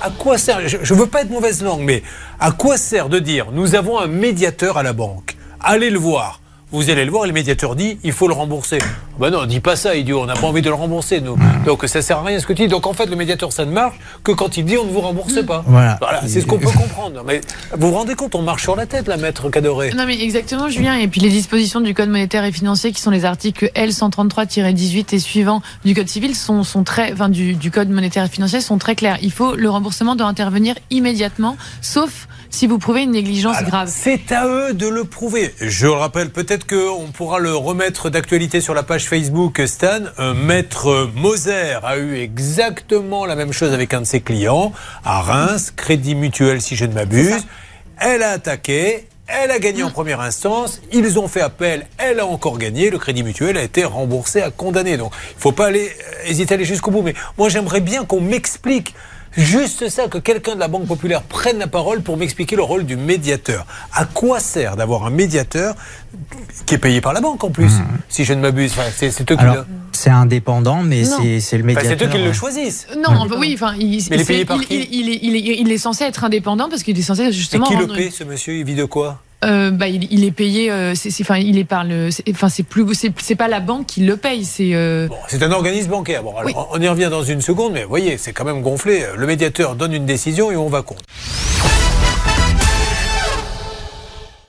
à quoi sert Je ne veux pas être mauvaise langue, mais à quoi sert de dire nous avons un médiateur à la banque Allez le voir. Vous allez le voir le médiateur dit il faut le rembourser. Ben non, dis pas ça, idiot, on n'a pas envie de le rembourser, nous. Donc ça sert à rien ce que tu dis. Donc en fait, le médiateur, ça ne marche que quand il dit on ne vous rembourse pas. Voilà. c'est ce qu'on peut comprendre. Mais vous vous rendez compte, on marche sur la tête, la maître Cadoré. Non, mais exactement, Julien. Et puis les dispositions du Code monétaire et financier, qui sont les articles L133-18 et suivants du Code civil, sont, sont très, enfin, du, du Code monétaire et financier, sont très clairs. Il faut, le remboursement doit intervenir immédiatement, sauf si vous prouvez une négligence grave. C'est à eux de le prouver. Je le rappelle, peut-être qu'on pourra le remettre d'actualité sur la page Facebook Stan. Maître Moser a eu exactement la même chose avec un de ses clients à Reims, Crédit Mutuel si je ne m'abuse. Elle a attaqué, elle a gagné en première instance, ils ont fait appel, elle a encore gagné, le crédit mutuel a été remboursé, a condamné. Donc il ne faut pas aller, euh, hésiter à aller jusqu'au bout. Mais moi j'aimerais bien qu'on m'explique Juste ça, que quelqu'un de la Banque Populaire prenne la parole pour m'expliquer le rôle du médiateur. À quoi sert d'avoir un médiateur qui est payé par la banque en plus, Mmh. si je ne m'abuse? C'est eux qui Alors, le... c'est indépendant, mais c'est c'est le Enfin, médiateur. c'est eux qui le choisissent. Non, bah oui, enfin, il, est il- il censé être indépendant parce qu'il est censé Et justement. qui le paie, ce monsieur? Il vit de quoi? Euh, bah, il, il est payé. euh, c'est, enfin, il est par le. c'est- Enfin, c'est plus. C'est, c'est pas la banque qui le paye. C'est. euh, Bon, c'est un organisme bancaire. Bon, alors, on y revient dans une seconde, mais voyez, c'est quand même gonflé. Le médiateur donne une décision et on va compte.